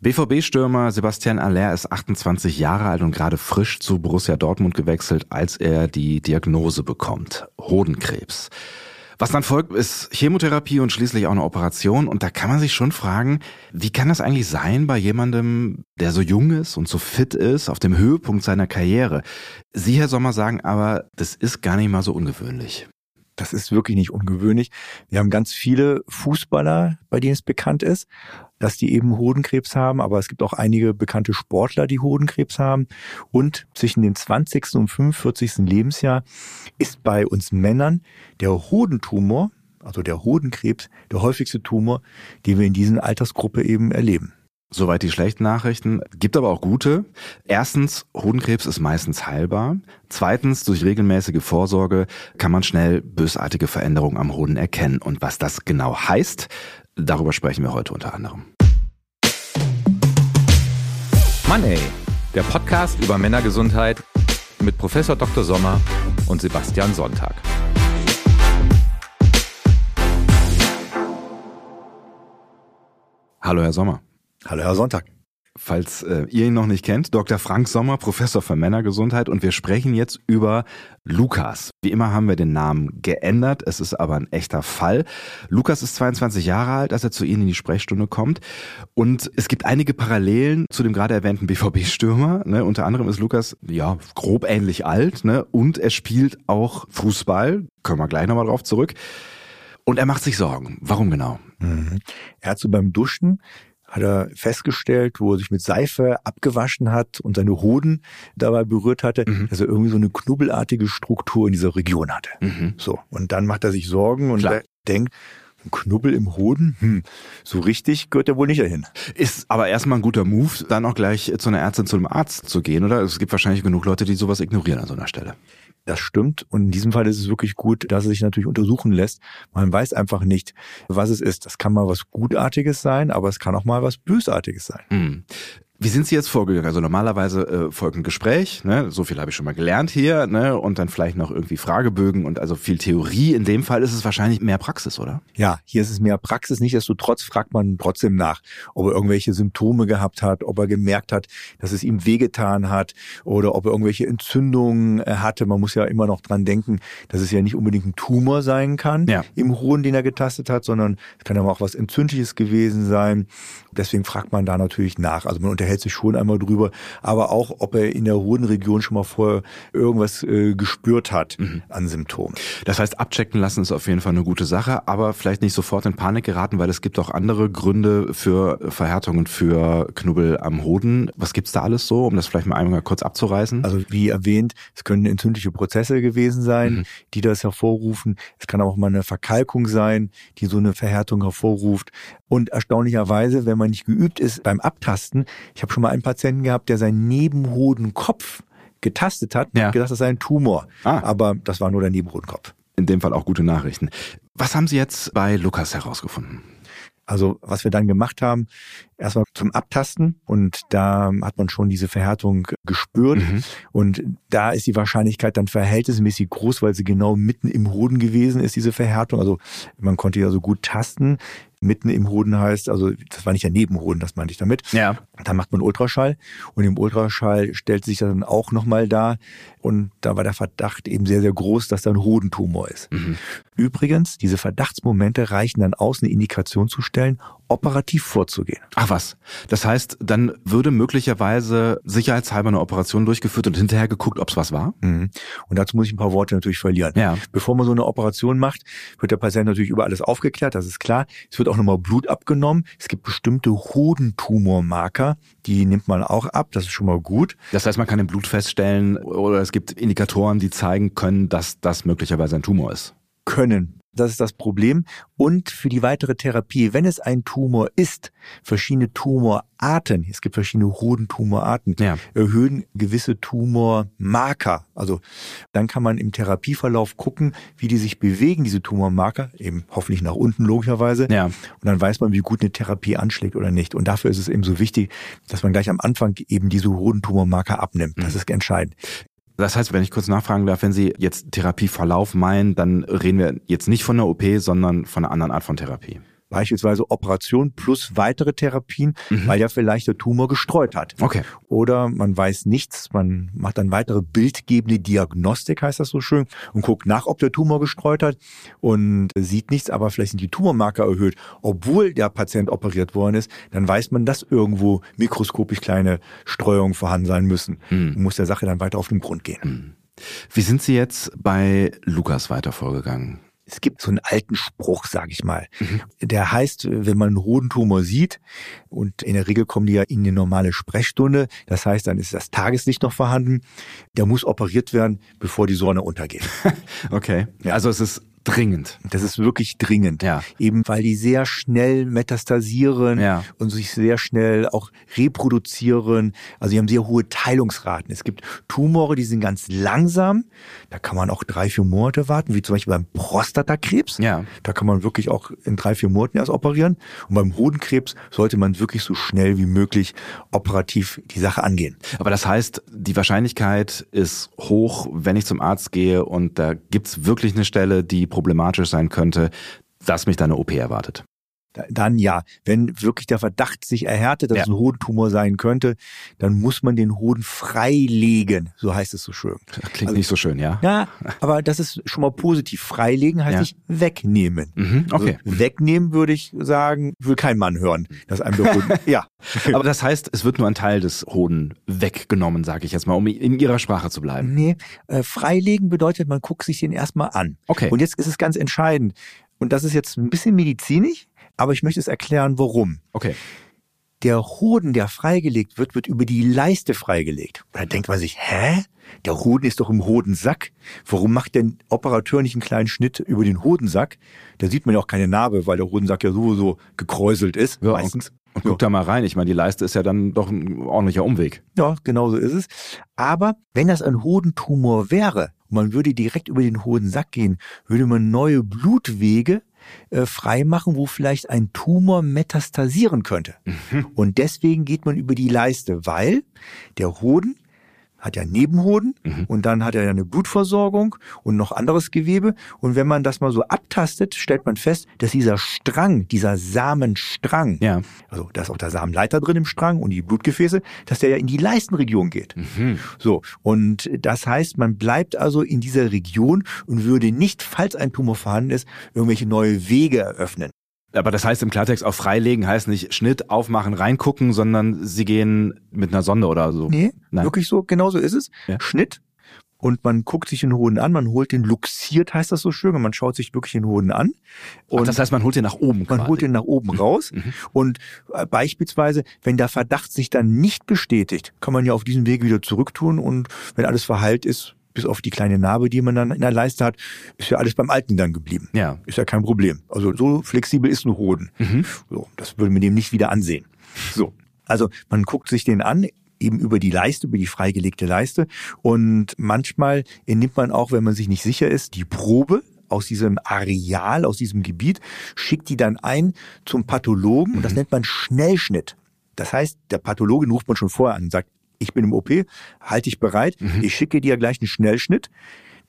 BVB-Stürmer Sebastian Aller ist 28 Jahre alt und gerade frisch zu Borussia Dortmund gewechselt, als er die Diagnose bekommt. Hodenkrebs. Was dann folgt, ist Chemotherapie und schließlich auch eine Operation. Und da kann man sich schon fragen, wie kann das eigentlich sein bei jemandem, der so jung ist und so fit ist, auf dem Höhepunkt seiner Karriere? Sie, Herr Sommer, sagen aber, das ist gar nicht mal so ungewöhnlich. Das ist wirklich nicht ungewöhnlich. Wir haben ganz viele Fußballer, bei denen es bekannt ist, dass die eben Hodenkrebs haben, aber es gibt auch einige bekannte Sportler, die Hodenkrebs haben. Und zwischen dem 20. und 45. Lebensjahr ist bei uns Männern der Hodentumor, also der Hodenkrebs, der häufigste Tumor, den wir in diesen Altersgruppe eben erleben. Soweit die schlechten Nachrichten. Gibt aber auch gute. Erstens, Hodenkrebs ist meistens heilbar. Zweitens, durch regelmäßige Vorsorge kann man schnell bösartige Veränderungen am Hoden erkennen. Und was das genau heißt, darüber sprechen wir heute unter anderem. Money, der Podcast über Männergesundheit mit Professor Dr. Sommer und Sebastian Sonntag. Hallo, Herr Sommer. Hallo, Herr Sonntag. Falls äh, ihr ihn noch nicht kennt, Dr. Frank Sommer, Professor für Männergesundheit und wir sprechen jetzt über Lukas. Wie immer haben wir den Namen geändert, es ist aber ein echter Fall. Lukas ist 22 Jahre alt, als er zu Ihnen in die Sprechstunde kommt und es gibt einige Parallelen zu dem gerade erwähnten BVB-Stürmer. Ne? Unter anderem ist Lukas ja grob ähnlich alt ne? und er spielt auch Fußball, kommen wir gleich nochmal drauf zurück. Und er macht sich Sorgen. Warum genau? Mhm. Er hat so beim Duschen hat er festgestellt, wo er sich mit Seife abgewaschen hat und seine Hoden dabei berührt hatte, mhm. dass er irgendwie so eine knubbelartige Struktur in dieser Region hatte. Mhm. So. Und dann macht er sich Sorgen und denkt, ein Knubbel im Hoden? Hm, so richtig gehört er wohl nicht dahin. Ist aber erstmal ein guter Move, dann auch gleich zu einer Ärztin, zu einem Arzt zu gehen, oder? Es gibt wahrscheinlich genug Leute, die sowas ignorieren an so einer Stelle. Das stimmt. Und in diesem Fall ist es wirklich gut, dass es sich natürlich untersuchen lässt. Man weiß einfach nicht, was es ist. Das kann mal was Gutartiges sein, aber es kann auch mal was Bösartiges sein. Mhm. Wie sind Sie jetzt vorgegangen? Also normalerweise äh, folgt ein Gespräch, ne? so viel habe ich schon mal gelernt hier, ne? und dann vielleicht noch irgendwie Fragebögen und also viel Theorie. In dem Fall ist es wahrscheinlich mehr Praxis, oder? Ja, hier ist es mehr Praxis. Nichtsdestotrotz fragt man trotzdem nach, ob er irgendwelche Symptome gehabt hat, ob er gemerkt hat, dass es ihm wehgetan hat oder ob er irgendwelche Entzündungen äh, hatte. Man muss ja immer noch dran denken, dass es ja nicht unbedingt ein Tumor sein kann ja. im Hoden, den er getastet hat, sondern es kann aber auch was Entzündliches gewesen sein. Deswegen fragt man da natürlich nach. Also man unterhält sich schon einmal drüber, aber auch, ob er in der Hodenregion schon mal vorher irgendwas äh, gespürt hat mhm. an Symptomen. Das heißt, abchecken lassen ist auf jeden Fall eine gute Sache, aber vielleicht nicht sofort in Panik geraten, weil es gibt auch andere Gründe für Verhärtungen für Knubbel am Hoden. Was gibt's da alles so, um das vielleicht mal einmal kurz abzureißen? Also wie erwähnt, es können entzündliche Prozesse gewesen sein, mhm. die das hervorrufen. Es kann auch mal eine Verkalkung sein, die so eine Verhärtung hervorruft. Und erstaunlicherweise, wenn man nicht geübt ist beim Abtasten, ich habe schon mal einen Patienten gehabt, der seinen Nebenhodenkopf getastet hat ja. und gedacht, das sei ein Tumor. Ah. Aber das war nur der Nebenhodenkopf. In dem Fall auch gute Nachrichten. Was haben Sie jetzt bei Lukas herausgefunden? Also was wir dann gemacht haben, erstmal zum Abtasten und da hat man schon diese Verhärtung gespürt mhm. und da ist die Wahrscheinlichkeit dann verhältnismäßig groß, weil sie genau mitten im Hoden gewesen ist, diese Verhärtung. Also man konnte ja so gut tasten mitten im Hoden heißt, also das war nicht der Nebenhoden, das meinte ich damit. Ja. Da macht man Ultraschall und im Ultraschall stellt sich dann auch nochmal da und da war der Verdacht eben sehr, sehr groß, dass da ein Hodentumor ist. Mhm. Übrigens, diese Verdachtsmomente reichen dann aus, eine Indikation zu stellen, operativ vorzugehen. Ach was. Das heißt, dann würde möglicherweise sicherheitshalber eine Operation durchgeführt und hinterher geguckt, ob es was war? Mhm. Und dazu muss ich ein paar Worte natürlich verlieren. Ja. Bevor man so eine Operation macht, wird der Patient natürlich über alles aufgeklärt, das ist klar. Es wird auch nochmal Blut abgenommen. Es gibt bestimmte Hodentumormarker, die nimmt man auch ab, das ist schon mal gut. Das heißt, man kann im Blut feststellen oder es gibt Indikatoren, die zeigen können, dass das möglicherweise ein Tumor ist. Können. Das ist das Problem. Und für die weitere Therapie, wenn es ein Tumor ist, verschiedene Tumorarten, es gibt verschiedene Hodentumorarten, ja. erhöhen gewisse Tumormarker. Also dann kann man im Therapieverlauf gucken, wie die sich bewegen, diese Tumormarker, eben hoffentlich nach unten logischerweise. Ja. Und dann weiß man, wie gut eine Therapie anschlägt oder nicht. Und dafür ist es eben so wichtig, dass man gleich am Anfang eben diese Hodentumormarker abnimmt. Das mhm. ist entscheidend. Das heißt, wenn ich kurz nachfragen darf, wenn Sie jetzt Therapieverlauf meinen, dann reden wir jetzt nicht von einer OP, sondern von einer anderen Art von Therapie. Beispielsweise Operation plus weitere Therapien, mhm. weil ja vielleicht der Tumor gestreut hat. Okay. Oder man weiß nichts, man macht dann weitere bildgebende Diagnostik, heißt das so schön, und guckt nach, ob der Tumor gestreut hat und sieht nichts, aber vielleicht sind die Tumormarker erhöht, obwohl der Patient operiert worden ist, dann weiß man, dass irgendwo mikroskopisch kleine Streuungen vorhanden sein müssen. Mhm. Man muss der Sache dann weiter auf den Grund gehen. Mhm. Wie sind Sie jetzt bei Lukas weiter vorgegangen? Es gibt so einen alten Spruch, sage ich mal. Mhm. Der heißt, wenn man einen Hodentumor sieht, und in der Regel kommen die ja in eine normale Sprechstunde, das heißt, dann ist das Tageslicht noch vorhanden, der muss operiert werden, bevor die Sonne untergeht. okay. Ja. Also es ist dringend. Das ist wirklich dringend. Ja. Eben weil die sehr schnell metastasieren ja. und sich sehr schnell auch reproduzieren. Also die haben sehr hohe Teilungsraten. Es gibt Tumore, die sind ganz langsam. Da kann man auch drei, vier Monate warten, wie zum Beispiel beim Prostatakrebs. Ja. Da kann man wirklich auch in drei, vier Monaten erst operieren. Und beim Hodenkrebs sollte man wirklich so schnell wie möglich operativ die Sache angehen. Aber das heißt, die Wahrscheinlichkeit ist hoch, wenn ich zum Arzt gehe und da gibt's wirklich eine Stelle, die problematisch sein könnte, dass mich da eine OP erwartet. Dann ja, wenn wirklich der Verdacht sich erhärtet, dass ja. es ein Hodentumor sein könnte, dann muss man den Hoden freilegen, so heißt es so schön. Klingt also, nicht so schön, ja. Ja, aber das ist schon mal positiv. Freilegen heißt ja. nicht wegnehmen. Mhm, okay. Also wegnehmen würde ich sagen, will kein Mann hören, dass einem der Hoden, ja. Aber das heißt, es wird nur ein Teil des Hoden weggenommen, sage ich jetzt mal, um in Ihrer Sprache zu bleiben. Nee, äh, freilegen bedeutet, man guckt sich den erstmal an. Okay. Und jetzt ist es ganz entscheidend. Und das ist jetzt ein bisschen medizinisch, aber ich möchte es erklären, warum. Okay. Der Hoden, der freigelegt wird, wird über die Leiste freigelegt. Da denkt man sich, hä? Der Hoden ist doch im Hodensack. Warum macht denn Operateur nicht einen kleinen Schnitt über den Hodensack? Da sieht man ja auch keine Narbe, weil der Hodensack ja sowieso gekräuselt ist. Ja, meistens. Und, und guck da mal rein. Ich meine, die Leiste ist ja dann doch ein ordentlicher Umweg. Ja, genau so ist es. Aber wenn das ein Hodentumor wäre, und man würde direkt über den Hodensack gehen, würde man neue Blutwege äh, freimachen, wo vielleicht ein Tumor metastasieren könnte. Mhm. Und deswegen geht man über die Leiste, weil der Hoden hat ja Nebenhoden mhm. und dann hat er ja eine Blutversorgung und noch anderes Gewebe. Und wenn man das mal so abtastet, stellt man fest, dass dieser Strang, dieser Samenstrang, ja. also da ist auch der Samenleiter drin im Strang und die Blutgefäße, dass der ja in die Leistenregion geht. Mhm. So. Und das heißt, man bleibt also in dieser Region und würde nicht, falls ein Tumor vorhanden ist, irgendwelche neue Wege eröffnen. Aber das heißt im Klartext auch freilegen heißt nicht Schnitt, aufmachen, reingucken, sondern sie gehen mit einer Sonde oder so. Nee, Nein. wirklich so, genau so ist es. Ja. Schnitt und man guckt sich den Hoden an, man holt den luxiert, heißt das so schön, und man schaut sich wirklich den Hoden an. Und Ach, das heißt, man holt den nach oben Man quasi. holt den nach oben mhm. raus mhm. und äh, beispielsweise, wenn der Verdacht sich dann nicht bestätigt, kann man ja auf diesem Weg wieder zurücktun und wenn alles verheilt ist, bis auf die kleine Narbe, die man dann in der Leiste hat, ist ja alles beim Alten dann geblieben. Ja. Ist ja kein Problem. Also so flexibel ist ein Hoden. Mhm. So, das würde man dem nicht wieder ansehen. So. Also man guckt sich den an, eben über die Leiste, über die freigelegte Leiste. Und manchmal nimmt man auch, wenn man sich nicht sicher ist, die Probe aus diesem Areal, aus diesem Gebiet, schickt die dann ein zum Pathologen und das mhm. nennt man Schnellschnitt. Das heißt, der Pathologe ruft man schon vorher an und sagt, ich bin im OP, halte dich bereit, Mhm. ich schicke dir gleich einen Schnellschnitt.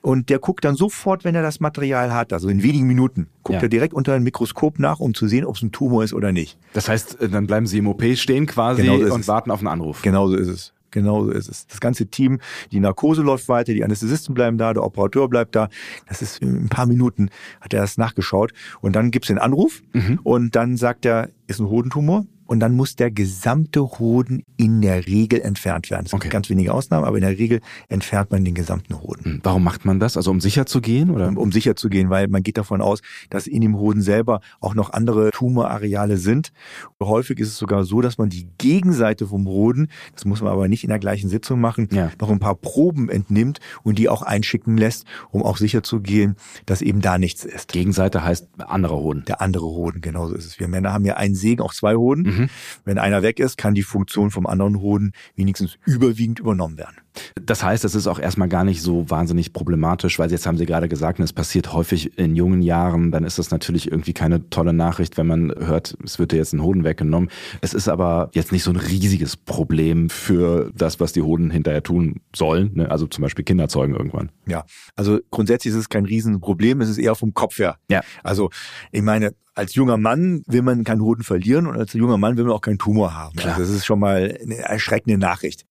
Und der guckt dann sofort, wenn er das Material hat, also in wenigen Minuten, guckt Ja. er direkt unter ein Mikroskop nach, um zu sehen, ob es ein Tumor ist oder nicht. Das heißt, äh, dann bleiben sie im OP stehen quasi Genau so und es. warten auf einen Anruf. Genauso ist es. Genauso ist es. Das ganze Team, die Narkose läuft weiter, die Anästhesisten bleiben da, der Operateur bleibt da. Das ist in ein paar Minuten, hat er das nachgeschaut. Und dann gibt's den Anruf Mhm. und dann sagt er, ist ein Hodentumor. Und dann muss der gesamte Hoden in der Regel entfernt werden. Es Okay. gibt ganz wenige Ausnahmen, aber in der Regel entfernt man den gesamten Hoden. Hm, Warum macht man das? Also um sicher zu gehen oder? Um, um sicher zu gehen, weil man geht davon aus, dass in dem Hoden selber auch noch andere Tumorareale sind. Häufig ist es sogar so, dass man die Gegenseite vom Hoden, das muss man aber nicht in der gleichen Sitzung machen, Ja. noch ein paar Proben entnimmt und die auch einschicken lässt, um auch sicher zu gehen, dass eben da nichts ist. Gegenseite heißt anderer Hoden. Der andere Hoden, genauso ist es. Wir Männer haben ja einen Segen, auch zwei Hoden. Mhm. Wenn einer weg ist, kann die Funktion vom anderen Hoden wenigstens überwiegend übernommen werden. Das heißt, es ist auch erstmal gar nicht so wahnsinnig problematisch, weil jetzt haben Sie gerade gesagt, es passiert häufig in jungen Jahren, dann ist das natürlich irgendwie keine tolle Nachricht, wenn man hört, es wird dir jetzt ein Hoden weggenommen. Es ist aber jetzt nicht so ein riesiges Problem für das, was die Hoden hinterher tun sollen, ne? also zum Beispiel Kinder zeugen irgendwann. Ja, also grundsätzlich ist es kein Riesenproblem, es ist eher vom Kopf her. Ja. Also ich meine, als junger Mann will man keinen Hoden verlieren und als junger Mann will man auch keinen Tumor haben. Klar. Also das ist schon mal eine erschreckende Nachricht.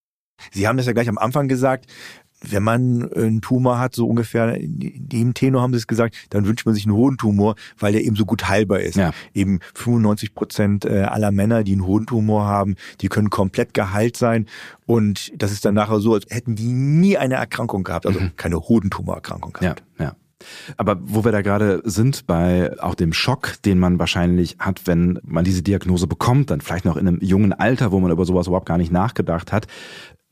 Sie haben das ja gleich am Anfang gesagt, wenn man einen Tumor hat, so ungefähr in dem Tenor haben Sie es gesagt, dann wünscht man sich einen Hodentumor, weil der eben so gut heilbar ist. Ja. Eben 95 Prozent äh, aller Männer, die einen Hodentumor haben, die können komplett geheilt sein. Und das ist dann nachher so, als hätten die nie eine Erkrankung gehabt, also Mhm. keine Hodentumorerkrankung Ja, gehabt. ja. Aber wo wir da gerade sind, bei auch dem Schock, den man wahrscheinlich hat, wenn man diese Diagnose bekommt, dann vielleicht noch in einem jungen Alter, wo man über sowas überhaupt gar nicht nachgedacht hat,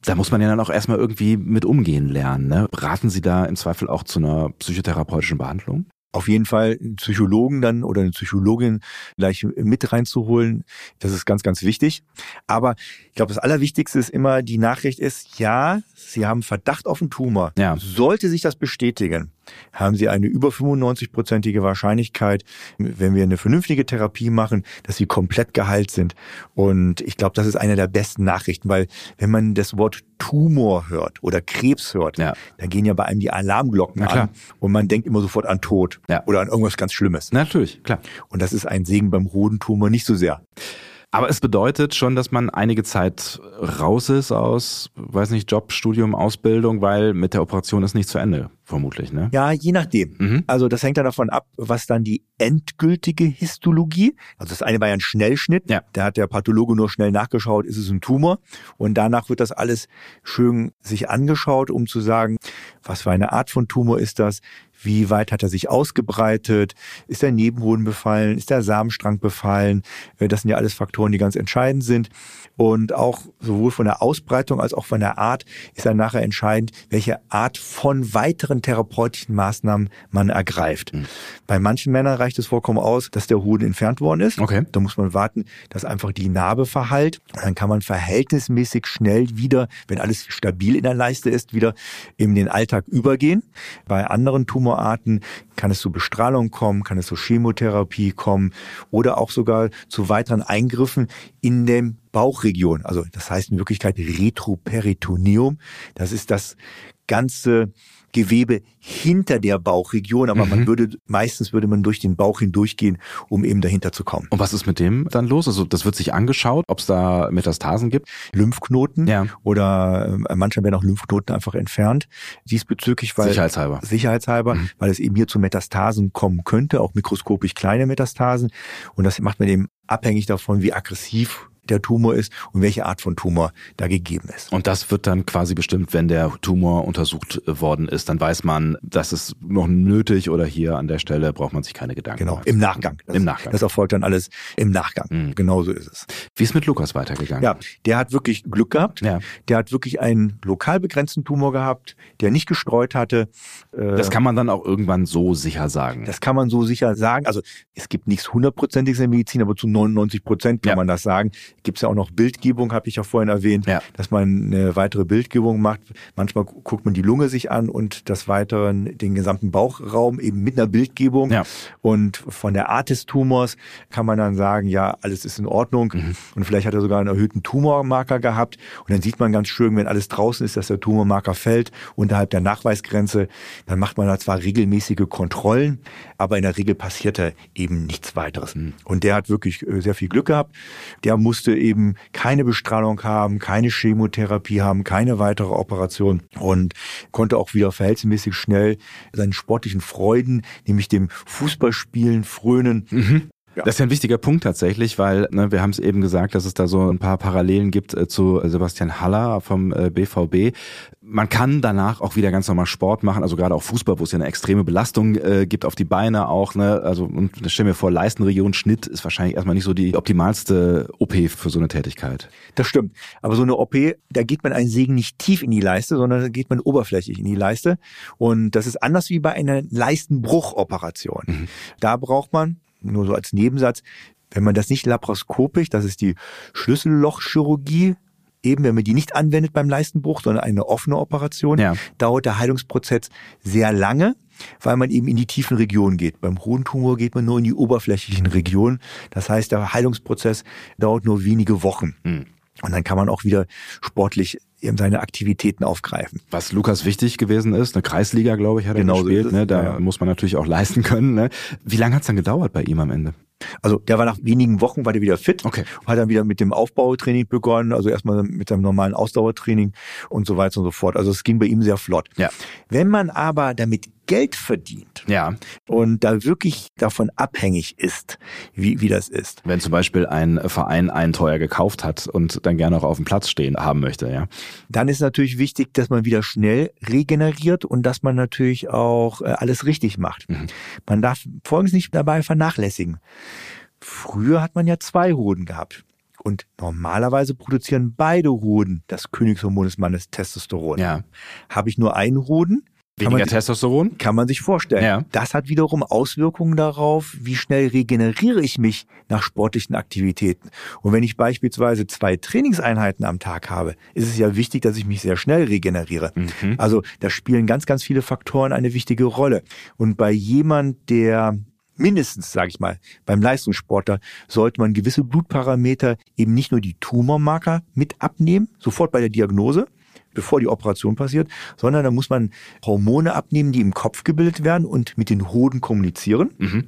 da muss man ja dann auch erstmal irgendwie mit umgehen lernen. Ne? Raten Sie da im Zweifel auch zu einer psychotherapeutischen Behandlung? auf jeden Fall einen Psychologen dann oder eine Psychologin gleich mit reinzuholen. Das ist ganz, ganz wichtig. Aber ich glaube, das Allerwichtigste ist immer, die Nachricht ist, ja, Sie haben Verdacht auf einen Tumor. Ja. Sollte sich das bestätigen, haben Sie eine über 95-prozentige Wahrscheinlichkeit, wenn wir eine vernünftige Therapie machen, dass Sie komplett geheilt sind. Und ich glaube, das ist eine der besten Nachrichten, weil wenn man das Wort Tumor hört oder Krebs hört, Ja. dann gehen ja bei einem die Alarmglocken an und man denkt immer sofort an Tod Ja. oder an irgendwas ganz Schlimmes. Natürlich, klar. Und das ist ein Segen beim Hodentumor nicht so sehr. Aber es bedeutet schon, dass man einige Zeit raus ist aus, weiß nicht, Job, Studium, Ausbildung, weil mit der Operation ist nicht zu Ende, vermutlich, ne? Ja, je nachdem. Mhm. Also das hängt dann davon ab, was dann die endgültige Histologie, also das eine war ja ein Schnellschnitt, Ja. da hat der Pathologe nur schnell nachgeschaut, ist es ein Tumor und danach wird das alles schön sich angeschaut, um zu sagen, was für eine Art von Tumor ist das, wie weit hat er sich ausgebreitet, ist der Nebenhoden befallen, ist der Samenstrang befallen, Äh, das sind ja alles Faktoren, die ganz entscheidend sind und auch sowohl von der Ausbreitung als auch von der Art ist dann nachher entscheidend, welche Art von weiteren therapeutischen Maßnahmen man ergreift. Bei manchen Männern reicht es vollkommen aus, dass der Hoden entfernt worden ist. Okay. Da muss man warten, dass einfach die Narbe verheilt. Dann kann man verhältnismäßig schnell wieder, wenn alles stabil in der Leiste ist, wieder in den Alltag übergehen. Bei anderen Tumorarten kann es zu Bestrahlung kommen, kann es zu Chemotherapie kommen oder auch sogar zu weiteren Eingriffen in dem Bauchregion. Also das heißt in Wirklichkeit Retroperitoneum. Das ist das ganze Gewebe hinter der Bauchregion, aber man würde meistens würde man durch den Bauch hindurchgehen, um eben dahinter zu kommen. Und was ist mit dem dann los? Also das wird sich angeschaut, ob es da Metastasen gibt. Lymphknoten Ja. oder äh, manchmal werden auch Lymphknoten einfach entfernt diesbezüglich, weil Sicherheitshalber. sicherheitshalber, Mhm. weil es eben hier zu Metastasen kommen könnte, auch mikroskopisch kleine Metastasen und das macht man eben abhängig davon, wie aggressiv der Tumor ist und welche Art von Tumor da gegeben ist. Und das wird dann quasi bestimmt, wenn der Tumor untersucht worden ist. Dann weiß man, das ist noch nötig oder hier an der Stelle braucht man sich keine Gedanken Genau, machen. im Nachgang. Das, Im Nachgang. Das erfolgt dann alles im Nachgang. Mhm. Genau so ist es. Wie ist mit Lukas weitergegangen? Ja, der hat wirklich Glück gehabt. Ja. Der hat wirklich einen lokal begrenzten Tumor gehabt, der nicht gestreut hatte. Äh, Das kann man dann auch irgendwann so sicher sagen. Das kann man so sicher sagen. Also es gibt nichts hundertprozentiges in der Medizin, aber zu 99 Prozent kann Ja. man das sagen. Gibt es ja auch noch Bildgebung, habe ich ja vorhin erwähnt, Ja. dass man eine weitere Bildgebung macht. Manchmal gu- guckt man die Lunge sich an und das Weiteren den gesamten Bauchraum eben mit einer Bildgebung. Ja. Und von der Art des Tumors kann man dann sagen, ja, alles ist in Ordnung. Mhm. Und vielleicht hat er sogar einen erhöhten Tumormarker gehabt. Und dann sieht man ganz schön, wenn alles draußen ist, dass der Tumormarker fällt unterhalb der Nachweisgrenze. Dann macht man da zwar regelmäßige Kontrollen, aber in der Regel passiert da eben nichts weiteres. Mhm. Und der hat wirklich äh, sehr viel Glück gehabt. Der musste eben keine Bestrahlung haben, keine Chemotherapie haben, keine weitere Operation und konnte auch wieder verhältnismäßig schnell seinen sportlichen Freuden, nämlich dem Fußballspielen frönen. Ja. Das ist ja ein wichtiger Punkt tatsächlich, weil ne, wir haben es eben gesagt, dass es da so ein paar Parallelen gibt äh, zu Sebastian Haller vom äh, BVB. Man kann danach auch wieder ganz normal Sport machen, also gerade auch Fußball, wo es ja eine extreme Belastung äh, gibt auf die Beine auch. Ne? Also und stell mir vor, Leistenregion Schnitt ist wahrscheinlich erstmal nicht so die optimalste OP für so eine Tätigkeit. Das stimmt. Aber so eine OP, da geht man einen Segen nicht tief in die Leiste, sondern da geht man oberflächlich in die Leiste. Und das ist anders wie bei einer Leistenbruchoperation. Da braucht man, nur so als Nebensatz, wenn man das nicht laparoskopisch, das ist die Schlüssellochchirurgie, eben, wenn man die nicht anwendet beim Leistenbruch, sondern eine offene Operation, ja. dauert der Heilungsprozess sehr lange weil man eben in die tiefen Regionen geht. Beim Hodentumor geht man nur in die oberflächlichen Regionen. Das heißt, der Heilungsprozess dauert nur wenige Wochen. Mhm. Und dann kann man auch wieder sportlich eben seine Aktivitäten aufgreifen. Was Lukas wichtig gewesen ist, eine Kreisliga, glaube ich, hat er genau gespielt. So ne? Da ja. muss man natürlich auch leisten können. Ne? Wie lange hat es dann gedauert bei ihm am Ende? Also der war nach wenigen Wochen war der wieder fit, okay. hat dann wieder mit dem Aufbautraining begonnen, also erstmal mit seinem normalen Ausdauertraining und so weiter und so fort. Also es ging bei ihm sehr flott. Ja. Wenn man aber damit Geld verdient ja. und da wirklich davon abhängig ist, wie, wie das ist. Wenn zum Beispiel ein Verein einen teuer gekauft hat und dann gerne auch auf dem Platz stehen haben möchte, ja. Dann ist natürlich wichtig, dass man wieder schnell regeneriert und dass man natürlich auch äh, alles richtig macht. Mhm. Man darf Folgendes nicht dabei vernachlässigen. Früher hat man ja zwei Hoden gehabt. Und normalerweise produzieren beide Hoden das Königshormon des Mannes Testosteron. Ja. Habe ich nur einen Hoden, Weniger man, Testosteron? Kann man sich vorstellen. Ja. Das hat wiederum Auswirkungen darauf, wie schnell regeneriere ich mich nach sportlichen Aktivitäten. Und wenn ich beispielsweise zwei Trainingseinheiten am Tag habe, ist es ja wichtig, dass ich mich sehr schnell regeneriere. Mhm. Also da spielen ganz, ganz viele Faktoren eine wichtige Rolle. Und bei jemand, der mindestens, sage ich mal, beim Leistungssportler sollte man gewisse Blutparameter eben nicht nur die Tumormarker mit abnehmen, sofort bei der Diagnose, bevor die Operation passiert, sondern da muss man Hormone abnehmen, die im Kopf gebildet werden und mit den Hoden kommunizieren. Mhm.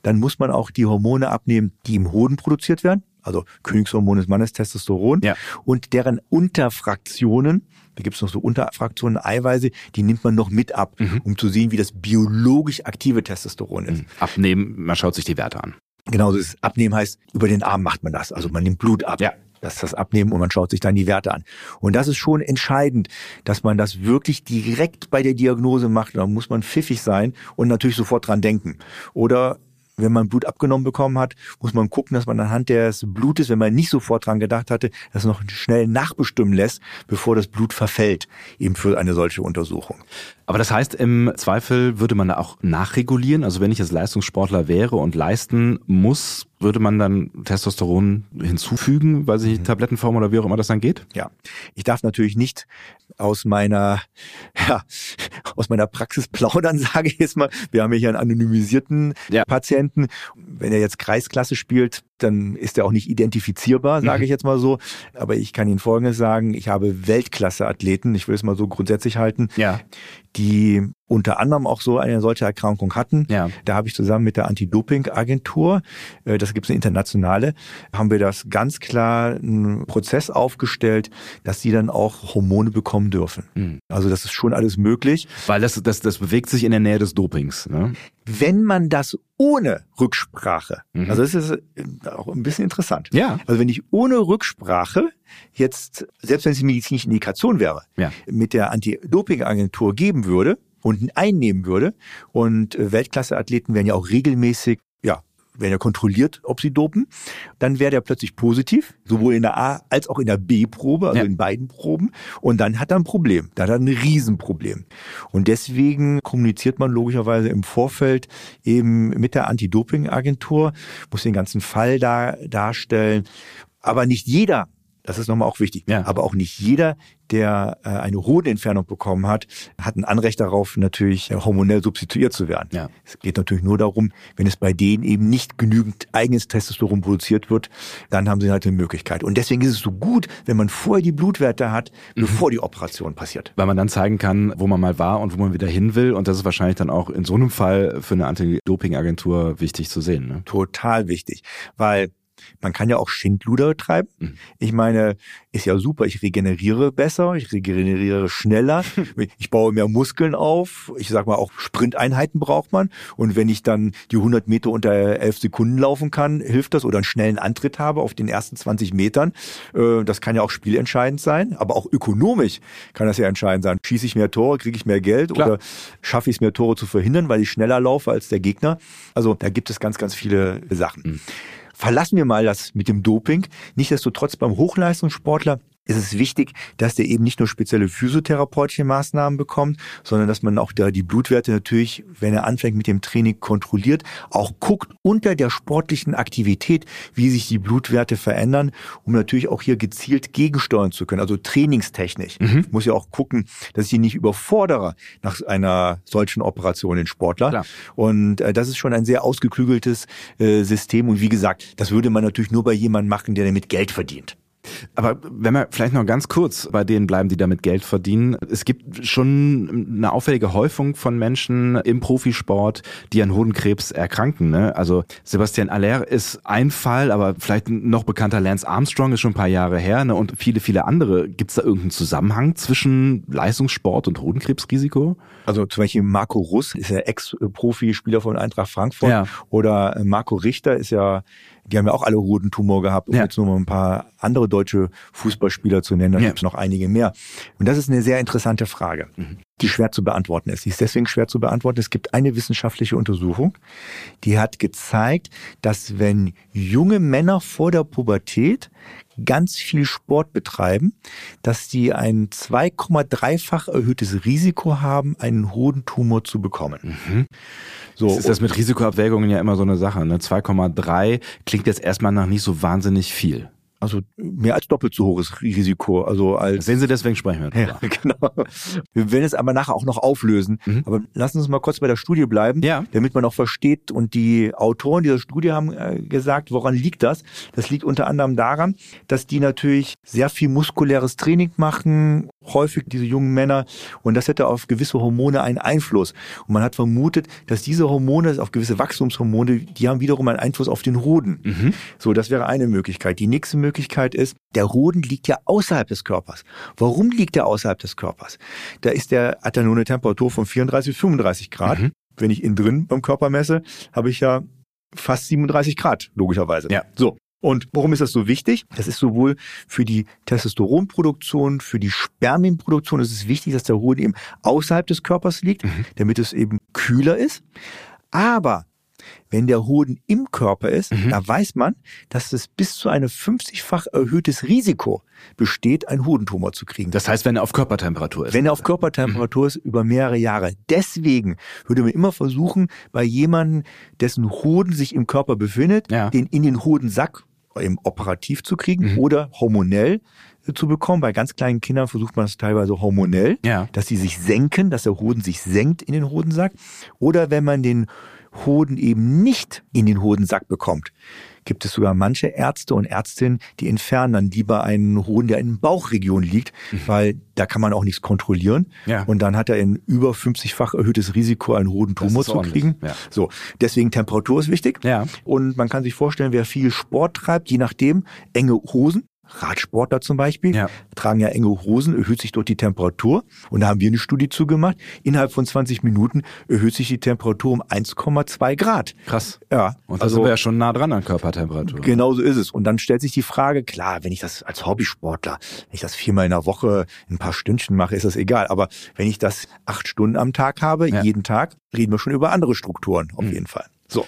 Dann muss man auch die Hormone abnehmen, die im Hoden produziert werden, also Königshormon des Mannes, Testosteron, ja. und deren Unterfraktionen, da gibt es noch so Unterfraktionen, Eiweiße, die nimmt man noch mit ab, mhm. um zu sehen, wie das biologisch aktive Testosteron ist. Mhm. Abnehmen, man schaut sich die Werte an. Genau, das Abnehmen heißt, über den Arm macht man das. Also man nimmt Blut ab. Ja das das abnehmen und man schaut sich dann die Werte an. Und das ist schon entscheidend, dass man das wirklich direkt bei der Diagnose macht. Da muss man pfiffig sein und natürlich sofort dran denken. Oder wenn man Blut abgenommen bekommen hat, muss man gucken, dass man anhand des Blutes, wenn man nicht sofort dran gedacht hatte, das noch schnell nachbestimmen lässt, bevor das Blut verfällt, eben für eine solche Untersuchung. Aber das heißt, im Zweifel würde man da auch nachregulieren. Also wenn ich jetzt Leistungssportler wäre und leisten muss, würde man dann Testosteron hinzufügen, weil sich mhm. Tablettenform oder wie auch immer das dann geht? Ja. Ich darf natürlich nicht aus meiner, ja, aus meiner Praxis plaudern, sage ich jetzt mal. Wir haben hier einen anonymisierten ja. Patienten. Wenn er jetzt Kreisklasse spielt, dann ist er auch nicht identifizierbar, sage mhm. ich jetzt mal so. Aber ich kann Ihnen Folgendes sagen. Ich habe Weltklasse-Athleten, ich will es mal so grundsätzlich halten, ja. die unter anderem auch so eine solche Erkrankung hatten. Ja. Da habe ich zusammen mit der Anti-Doping-Agentur, äh, das gibt es eine internationale, haben wir das ganz klar einen Prozess aufgestellt, dass sie dann auch Hormone bekommen dürfen. Mhm. Also das ist schon alles möglich. Weil das, das, das bewegt sich in der Nähe des Dopings. Ne? Wenn man das ohne Rücksprache, mhm. also das ist äh, auch ein bisschen interessant. Ja. Also wenn ich ohne Rücksprache jetzt, selbst wenn es eine medizinische Indikation wäre, ja. mit der Anti-Doping-Agentur geben würde, und einnehmen würde. Und äh, Weltklasse-Athleten werden ja auch regelmäßig, werden ja kontrolliert, ob sie dopen. Dann wäre der plötzlich positiv, sowohl in der A als auch in der B-Probe, also ja. in beiden Proben. Und dann hat er ein Problem. Da hat er ein Riesenproblem. Und deswegen kommuniziert man logischerweise im Vorfeld eben mit der Anti-Doping-Agentur, muss den ganzen Fall da darstellen. Aber nicht jeder das ist nochmal auch wichtig. Ja. Aber auch nicht jeder, der äh, eine Hodenentfernung bekommen hat, hat ein Anrecht darauf, natürlich äh, hormonell substituiert zu werden. Ja. Es geht natürlich nur darum, wenn es bei denen eben nicht genügend eigenes Testosteron produziert wird, dann haben sie halt eine Möglichkeit. Und deswegen ist es so gut, wenn man vorher die Blutwerte hat, mhm. bevor die Operation passiert. Weil man dann zeigen kann, wo man mal war und wo man wieder hin will. Und das ist wahrscheinlich dann auch in so einem Fall für eine Anti-Doping-Agentur wichtig zu sehen. Ne? Total wichtig. Weil man kann ja auch Schindluder betreiben. Mhm. Ich meine, ist ja super. Ich regeneriere besser, ich regeneriere schneller, ich baue mehr Muskeln auf. Ich sag mal, auch Sprinteinheiten braucht man. Und wenn ich dann die 100 Meter unter 11 Sekunden laufen kann, hilft das oder einen schnellen Antritt habe auf den ersten 20 Metern. Äh, das kann ja auch spielentscheidend sein, aber auch ökonomisch kann das ja entscheidend sein. Schieße ich mehr Tore, kriege ich mehr Geld Klar. oder schaffe ich es mehr Tore zu verhindern, weil ich schneller laufe als der Gegner. Also da gibt es ganz, ganz viele Sachen. Mhm verlassen wir mal das mit dem Doping. Nichtsdestotrotz beim Hochleistungssportler ist es wichtig, dass der eben nicht nur spezielle physiotherapeutische Maßnahmen bekommt, sondern dass man auch da die Blutwerte natürlich, wenn er anfängt mit dem Training kontrolliert, auch guckt unter der sportlichen Aktivität, wie sich die Blutwerte verändern, um natürlich auch hier gezielt gegensteuern zu können, also trainingstechnisch. Mhm. Ich muss ja auch gucken, dass ich ihn nicht überfordere nach einer solchen Operation den Sportler. Klar. Und äh, das ist schon ein sehr ausgeklügeltes äh, System. Und wie gesagt, das würde man natürlich nur bei jemandem machen, der damit Geld verdient. Aber wenn wir vielleicht noch ganz kurz bei denen bleiben, die damit Geld verdienen. Es gibt schon eine auffällige Häufung von Menschen im Profisport, die an Hodenkrebs erkranken. Ne? Also Sebastian Aller ist ein Fall, aber vielleicht noch bekannter Lance Armstrong ist schon ein paar Jahre her ne? und viele, viele andere. Gibt es da irgendeinen Zusammenhang zwischen Leistungssport und Hodenkrebsrisiko? Also zum Beispiel Marco Russ ist ja Ex-Profi-Spieler von Eintracht Frankfurt ja. oder Marco Richter ist ja die haben ja auch alle Hodentumor gehabt, um ja. jetzt nur mal ein paar andere deutsche Fußballspieler zu nennen. Da ja. gibt es noch einige mehr. Und das ist eine sehr interessante Frage, mhm. Die schwer zu beantworten ist. Die ist deswegen schwer zu beantworten. Es gibt eine wissenschaftliche Untersuchung, die hat gezeigt, dass wenn junge Männer vor der Pubertät ganz viel Sport betreiben, dass die ein 2,3-fach erhöhtes Risiko haben, einen Hodentumor zu bekommen. Mhm. So, das ist das mit Risikoabwägungen ja immer so eine Sache. Ne? 2,3 klingt jetzt erstmal nach nicht so wahnsinnig viel. Also mehr als doppelt so hohes Risiko. Also als Sehen Sie, deswegen sprechen wir. Ja, genau. Wir werden es aber nachher auch noch auflösen. Mhm. Aber lassen Sie uns mal kurz bei der Studie bleiben, ja. damit man auch versteht. Und die Autoren dieser Studie haben äh, gesagt, woran liegt das? Das liegt unter anderem daran, dass die natürlich sehr viel muskuläres Training machen, häufig diese jungen Männer. Und das hätte auf gewisse Hormone einen Einfluss. Und man hat vermutet, dass diese Hormone, auf gewisse Wachstumshormone, die haben wiederum einen Einfluss auf den Hoden. Mhm. So, das wäre eine Möglichkeit. Die nächste Möglichkeit Möglichkeit ist, der Hoden liegt ja außerhalb des Körpers. Warum liegt er außerhalb des Körpers? Da ist der, hat er nur eine Temperatur von 34, 35 Grad. Mhm. Wenn ich ihn drin beim Körper messe, habe ich ja fast 37 Grad, logischerweise. Ja. So. Und warum ist das so wichtig? Das ist sowohl für die Testosteronproduktion, für die Spermienproduktion, es ist wichtig, dass der Hoden eben außerhalb des Körpers liegt, mhm. damit es eben kühler ist. Aber wenn der Hoden im Körper ist, mhm. da weiß man, dass es bis zu einem 50-fach erhöhtes Risiko besteht, einen Hodentumor zu kriegen. Das heißt, wenn er auf Körpertemperatur ist. Wenn er auf Körpertemperatur mhm. ist, über mehrere Jahre. Deswegen würde man immer versuchen, bei jemandem, dessen Hoden sich im Körper befindet, ja. den in den Hodensack eben operativ zu kriegen mhm. oder hormonell zu bekommen. Bei ganz kleinen Kindern versucht man es teilweise hormonell, ja. dass sie sich senken, dass der Hoden sich senkt in den Hodensack. Oder wenn man den Hoden eben nicht in den Hodensack bekommt, gibt es sogar manche Ärzte und Ärztinnen, die entfernen dann lieber einen Hoden, der in der Bauchregion liegt, mhm. weil da kann man auch nichts kontrollieren. Ja. Und dann hat er ein über 50-fach erhöhtes Risiko, einen Hodentumor zu kriegen. Ja. So, deswegen Temperatur ist wichtig. Ja. Und man kann sich vorstellen, wer viel Sport treibt, je nachdem, enge Hosen, Radsportler zum Beispiel, ja. tragen ja enge Hosen, erhöht sich dort die Temperatur. Und da haben wir eine Studie zugemacht. Innerhalb von 20 Minuten erhöht sich die Temperatur um 1,2 Grad. Krass. Ja. Und da also, sind wir ja schon nah dran an Körpertemperatur. Genau so ist es. Und dann stellt sich die Frage, klar, wenn ich das als Hobbysportler, wenn ich das viermal in der Woche ein paar Stündchen mache, ist das egal. Aber wenn ich das acht Stunden am Tag habe, ja. jeden Tag, reden wir schon über andere Strukturen auf mhm. jeden Fall. So.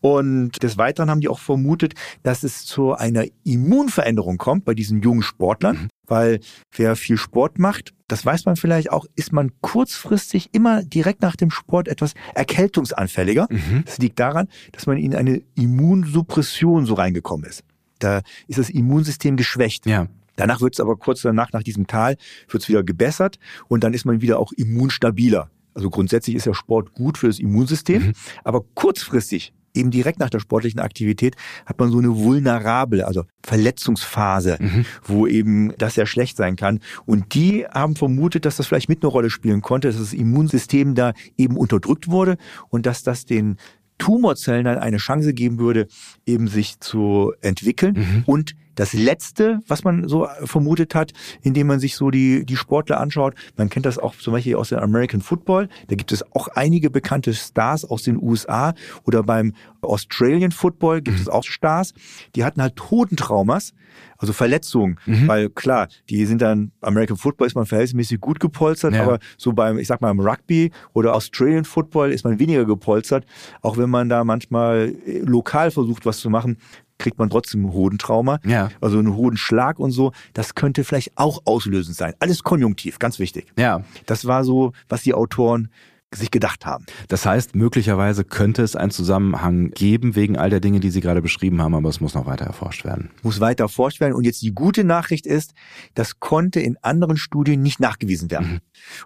Und des Weiteren haben die auch vermutet, dass es zu einer Immunveränderung kommt bei diesen jungen Sportlern, mhm. weil wer viel Sport macht, das weiß man vielleicht auch, ist man kurzfristig immer direkt nach dem Sport etwas erkältungsanfälliger. Mhm. Das liegt daran, dass man in eine Immunsuppression so reingekommen ist. Da ist das Immunsystem geschwächt. Ja. Danach wird es aber kurz danach, nach diesem Tal, wird es wieder gebessert und dann ist man wieder auch immunstabiler. Also grundsätzlich ist ja Sport gut für das Immunsystem, mhm. aber kurzfristig eben direkt nach der sportlichen Aktivität hat man so eine vulnerable, also Verletzungsphase, mhm. wo eben das sehr schlecht sein kann. Und die haben vermutet, dass das vielleicht mit eine Rolle spielen konnte, dass das Immunsystem da eben unterdrückt wurde und dass das den Tumorzellen dann eine Chance geben würde, eben sich zu entwickeln mhm. und das Letzte, was man so vermutet hat, indem man sich so die, die Sportler anschaut, man kennt das auch zum Beispiel aus dem American Football, da gibt es auch einige bekannte Stars aus den USA oder beim Australian Football gibt mhm. es auch Stars, die hatten halt Hodentraumas, also Verletzungen, mhm. weil klar, die sind dann, American Football ist man verhältnismäßig gut gepolstert, ja. aber so beim, ich sag mal, im Rugby oder Australian Football ist man weniger gepolstert, auch wenn man da manchmal lokal versucht, was zu machen, kriegt man trotzdem Hodentrauma. Ja. Also einen Hodenschlag und so, das könnte vielleicht auch auslösend sein. Alles konjunktiv, ganz wichtig. Ja. Das war so, was die Autoren sich gedacht haben. Das heißt, möglicherweise könnte es einen Zusammenhang geben wegen all der Dinge, die Sie gerade beschrieben haben, aber es muss noch weiter erforscht werden. Muss weiter erforscht werden. Und jetzt die gute Nachricht ist, das konnte in anderen Studien nicht nachgewiesen werden. Mhm.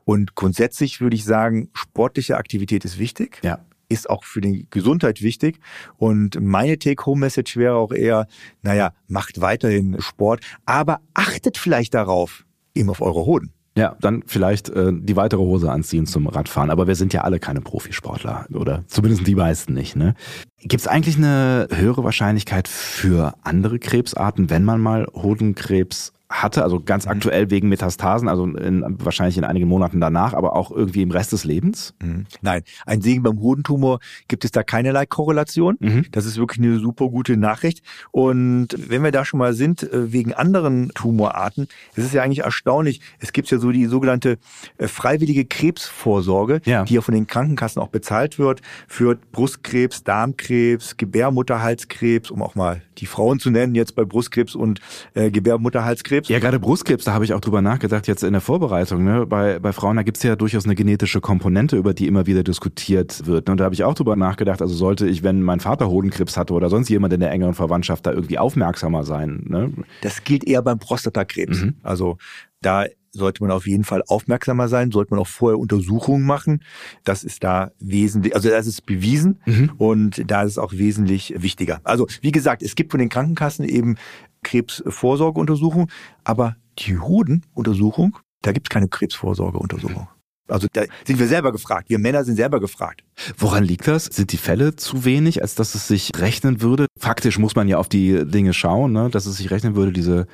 Und grundsätzlich würde ich sagen, sportliche Aktivität ist wichtig. Ja ist auch für die Gesundheit wichtig. Und meine Take-Home-Message wäre auch eher, naja, macht weiterhin Sport, aber achtet vielleicht darauf, eben auf eure Hoden. Ja, dann vielleicht äh, die weitere Hose anziehen zum Radfahren. Aber wir sind ja alle keine Profisportler oder zumindest die meisten nicht. Ne? Gibt es eigentlich eine höhere Wahrscheinlichkeit für andere Krebsarten, wenn man mal Hodenkrebs hatte, also ganz mhm. aktuell wegen Metastasen, also in, wahrscheinlich in einigen Monaten danach, aber auch irgendwie im Rest des Lebens? Mhm. Nein, ein Segen beim Hodentumor gibt es da keinerlei Korrelation. Mhm. Das ist wirklich eine super gute Nachricht. Und wenn wir da schon mal sind, äh, wegen anderen Tumorarten, es ist ja eigentlich erstaunlich, es gibt ja so die sogenannte äh, freiwillige Krebsvorsorge, ja. die ja von den Krankenkassen auch bezahlt wird, für Brustkrebs, Darmkrebs, Gebärmutterhalskrebs, um auch mal die Frauen zu nennen, jetzt bei Brustkrebs und äh, Gebärmutterhalskrebs. Ja, gerade Brustkrebs, da habe ich auch drüber nachgedacht, jetzt in der Vorbereitung. Ne? Bei, bei Frauen, da gibt's ja durchaus eine genetische Komponente, über die immer wieder diskutiert wird. Ne? Und da habe ich auch drüber nachgedacht, also sollte ich, wenn mein Vater Hodenkrebs hatte oder sonst jemand in der engeren Verwandtschaft, da irgendwie aufmerksamer sein. Ne? Das gilt eher beim Prostatakrebs. Mhm. Also da sollte man auf jeden Fall aufmerksamer sein, sollte man auch vorher Untersuchungen machen. Das ist da wesentlich, also das ist bewiesen mhm. und da ist es auch wesentlich wichtiger. Also wie gesagt, es gibt von den Krankenkassen eben Krebsvorsorgeuntersuchungen, aber die Hodenuntersuchung, da gibt es keine Krebsvorsorgeuntersuchung. Also da sind wir selber gefragt. Wir Männer sind selber gefragt. Woran liegt das? Sind die Fälle zu wenig, als dass es sich rechnen würde? Faktisch muss man ja auf die Dinge schauen, ne? dass es sich rechnen würde, diese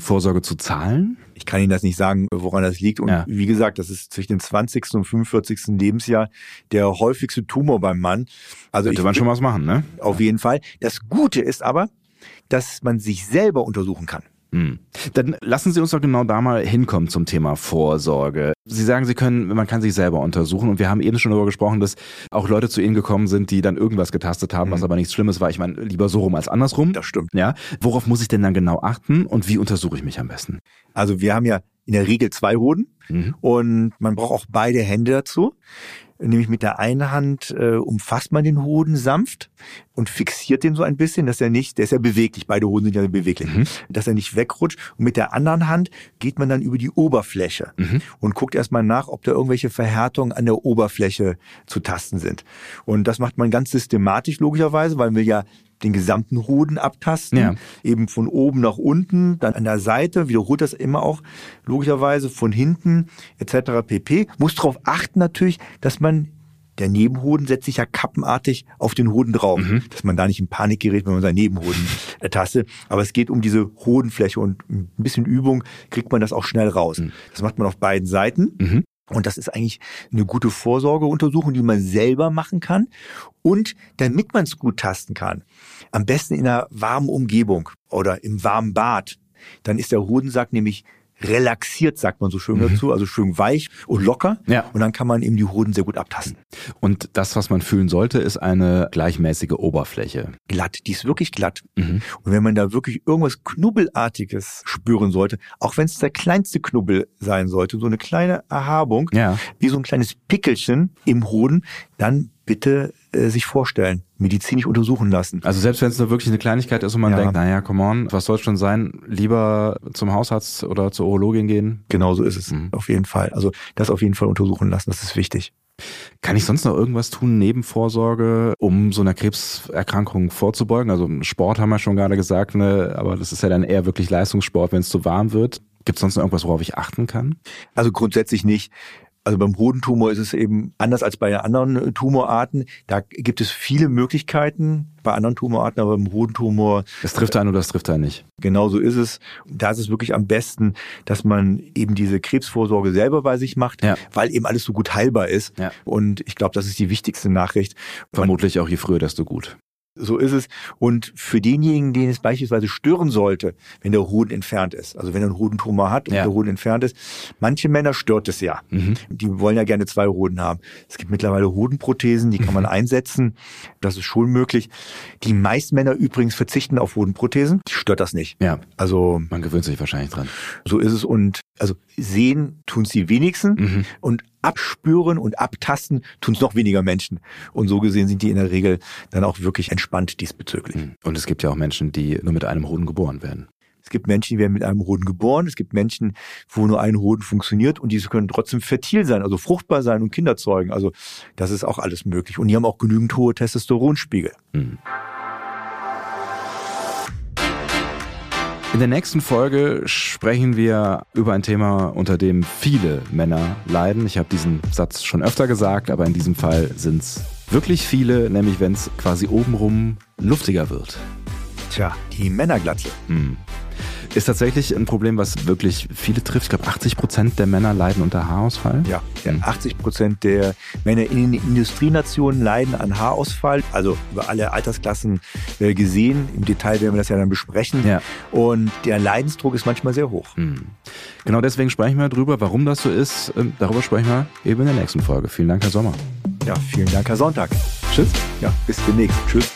Vorsorge zu zahlen? Ich kann Ihnen das nicht sagen, woran das liegt. Und ja. wie gesagt, das ist zwischen dem 20. und 45. Lebensjahr der häufigste Tumor beim Mann. Also Könnte man schon was machen, ne? Auf jeden Fall. Das Gute ist aber, dass man sich selber untersuchen kann. Hm. Dann lassen Sie uns doch genau da mal hinkommen zum Thema Vorsorge. Sie sagen, Sie können, man kann sich selber untersuchen und wir haben eben schon darüber gesprochen, dass auch Leute zu Ihnen gekommen sind, die dann irgendwas getastet haben, mhm. was aber nichts Schlimmes war. Ich meine, lieber so rum als andersrum. Das stimmt. Ja. Worauf muss ich denn dann genau achten und wie untersuche ich mich am besten? Also wir haben ja in der Regel zwei Hoden mhm. und man braucht auch beide Hände dazu nämlich mit der einen Hand äh, umfasst man den Hoden sanft und fixiert den so ein bisschen, dass er nicht, der ist ja beweglich, beide Hoden sind ja beweglich, mhm. dass er nicht wegrutscht. Und mit der anderen Hand geht man dann über die Oberfläche mhm. und guckt erstmal nach, ob da irgendwelche Verhärtungen an der Oberfläche zu tasten sind. Und das macht man ganz systematisch logischerweise, weil wir ja den gesamten Hoden abtasten, ja. eben von oben nach unten, dann an der Seite, wiederholt das immer auch logischerweise von hinten etc. pp. Muss darauf achten natürlich, dass man der Nebenhoden setzt sich ja kappenartig auf den Hoden drauf, mhm. dass man da nicht in Panik gerät, wenn man seinen Nebenhoden tastet. Aber es geht um diese Hodenfläche und ein bisschen Übung kriegt man das auch schnell raus. Mhm. Das macht man auf beiden Seiten. Mhm. Und das ist eigentlich eine gute Vorsorgeuntersuchung, die man selber machen kann. Und damit man es gut tasten kann, am besten in einer warmen Umgebung oder im warmen Bad, dann ist der Hodensack nämlich relaxiert, sagt man so schön mhm. dazu, also schön weich und locker. Ja. Und dann kann man eben die Hoden sehr gut abtasten. Und das, was man fühlen sollte, ist eine gleichmäßige Oberfläche. Glatt, die ist wirklich glatt. Mhm. Und wenn man da wirklich irgendwas Knubbelartiges spüren sollte, auch wenn es der kleinste Knubbel sein sollte, so eine kleine Erhabung, ja. wie so ein kleines Pickelchen im Hoden, dann bitte äh, sich vorstellen, medizinisch untersuchen lassen. Also selbst wenn es nur wirklich eine Kleinigkeit ist und man ja. denkt, naja, come on, was soll schon sein, lieber zum Hausarzt oder zur Urologin gehen? Genau so ist es, mhm. auf jeden Fall. Also das auf jeden Fall untersuchen lassen, das ist wichtig. Kann ich sonst noch irgendwas tun neben Vorsorge, um so einer Krebserkrankung vorzubeugen? Also Sport haben wir schon gerade gesagt, ne? aber das ist ja dann eher wirklich Leistungssport, wenn es zu warm wird. Gibt es sonst noch irgendwas, worauf ich achten kann? Also grundsätzlich nicht. Also beim Hodentumor ist es eben anders als bei anderen äh, Tumorarten. Da gibt es viele Möglichkeiten bei anderen Tumorarten, aber beim Hodentumor. Das trifft einen oder das trifft einen nicht. Genau so ist es. Da ist es wirklich am besten, dass man eben diese Krebsvorsorge selber bei sich macht, ja. weil eben alles so gut heilbar ist. Ja. Und ich glaube, das ist die wichtigste Nachricht. Vermutlich auch je früher, desto gut. So ist es. Und für denjenigen, den es beispielsweise stören sollte, wenn der Hoden entfernt ist, also wenn er einen Hodentumor hat und ja. der Hoden entfernt ist, manche Männer stört es ja. Mhm. Die wollen ja gerne zwei Hoden haben. Es gibt mittlerweile Hodenprothesen, die kann man mhm. einsetzen. Das ist schon möglich. Die meisten Männer übrigens verzichten auf Hodenprothesen. Die stört das nicht. Ja. Also man gewöhnt sich wahrscheinlich dran. So ist es. Und also sehen tun es die wenigsten mhm. und abspüren und abtasten tun es noch weniger Menschen. Und so gesehen sind die in der Regel dann auch wirklich entspannt diesbezüglich. Mhm. Und es gibt ja auch Menschen, die nur mit einem Hoden geboren werden. Es gibt Menschen, die werden mit einem Hoden geboren. Es gibt Menschen, wo nur ein Hoden funktioniert und diese können trotzdem fertil sein, also fruchtbar sein und Kinder zeugen. Also das ist auch alles möglich. Und die haben auch genügend hohe Testosteronspiegel. Mhm. In der nächsten Folge sprechen wir über ein Thema, unter dem viele Männer leiden. Ich habe diesen Satz schon öfter gesagt, aber in diesem Fall sind es wirklich viele, nämlich wenn es quasi obenrum luftiger wird. Tja, die Männerglatze. Hm ist tatsächlich ein Problem, was wirklich viele trifft. Ich glaube, 80 Prozent der Männer leiden unter Haarausfall. Ja, ja 80 Prozent der Männer in den Industrienationen leiden an Haarausfall. Also über alle Altersklassen äh, gesehen. Im Detail werden wir das ja dann besprechen. Ja. Und der Leidensdruck ist manchmal sehr hoch. Mhm. Genau deswegen sprechen wir darüber, warum das so ist. Ähm, darüber sprechen wir eben in der nächsten Folge. Vielen Dank, Herr Sommer. Ja, vielen Dank, Herr Sonntag. Tschüss. Ja, bis demnächst. Tschüss.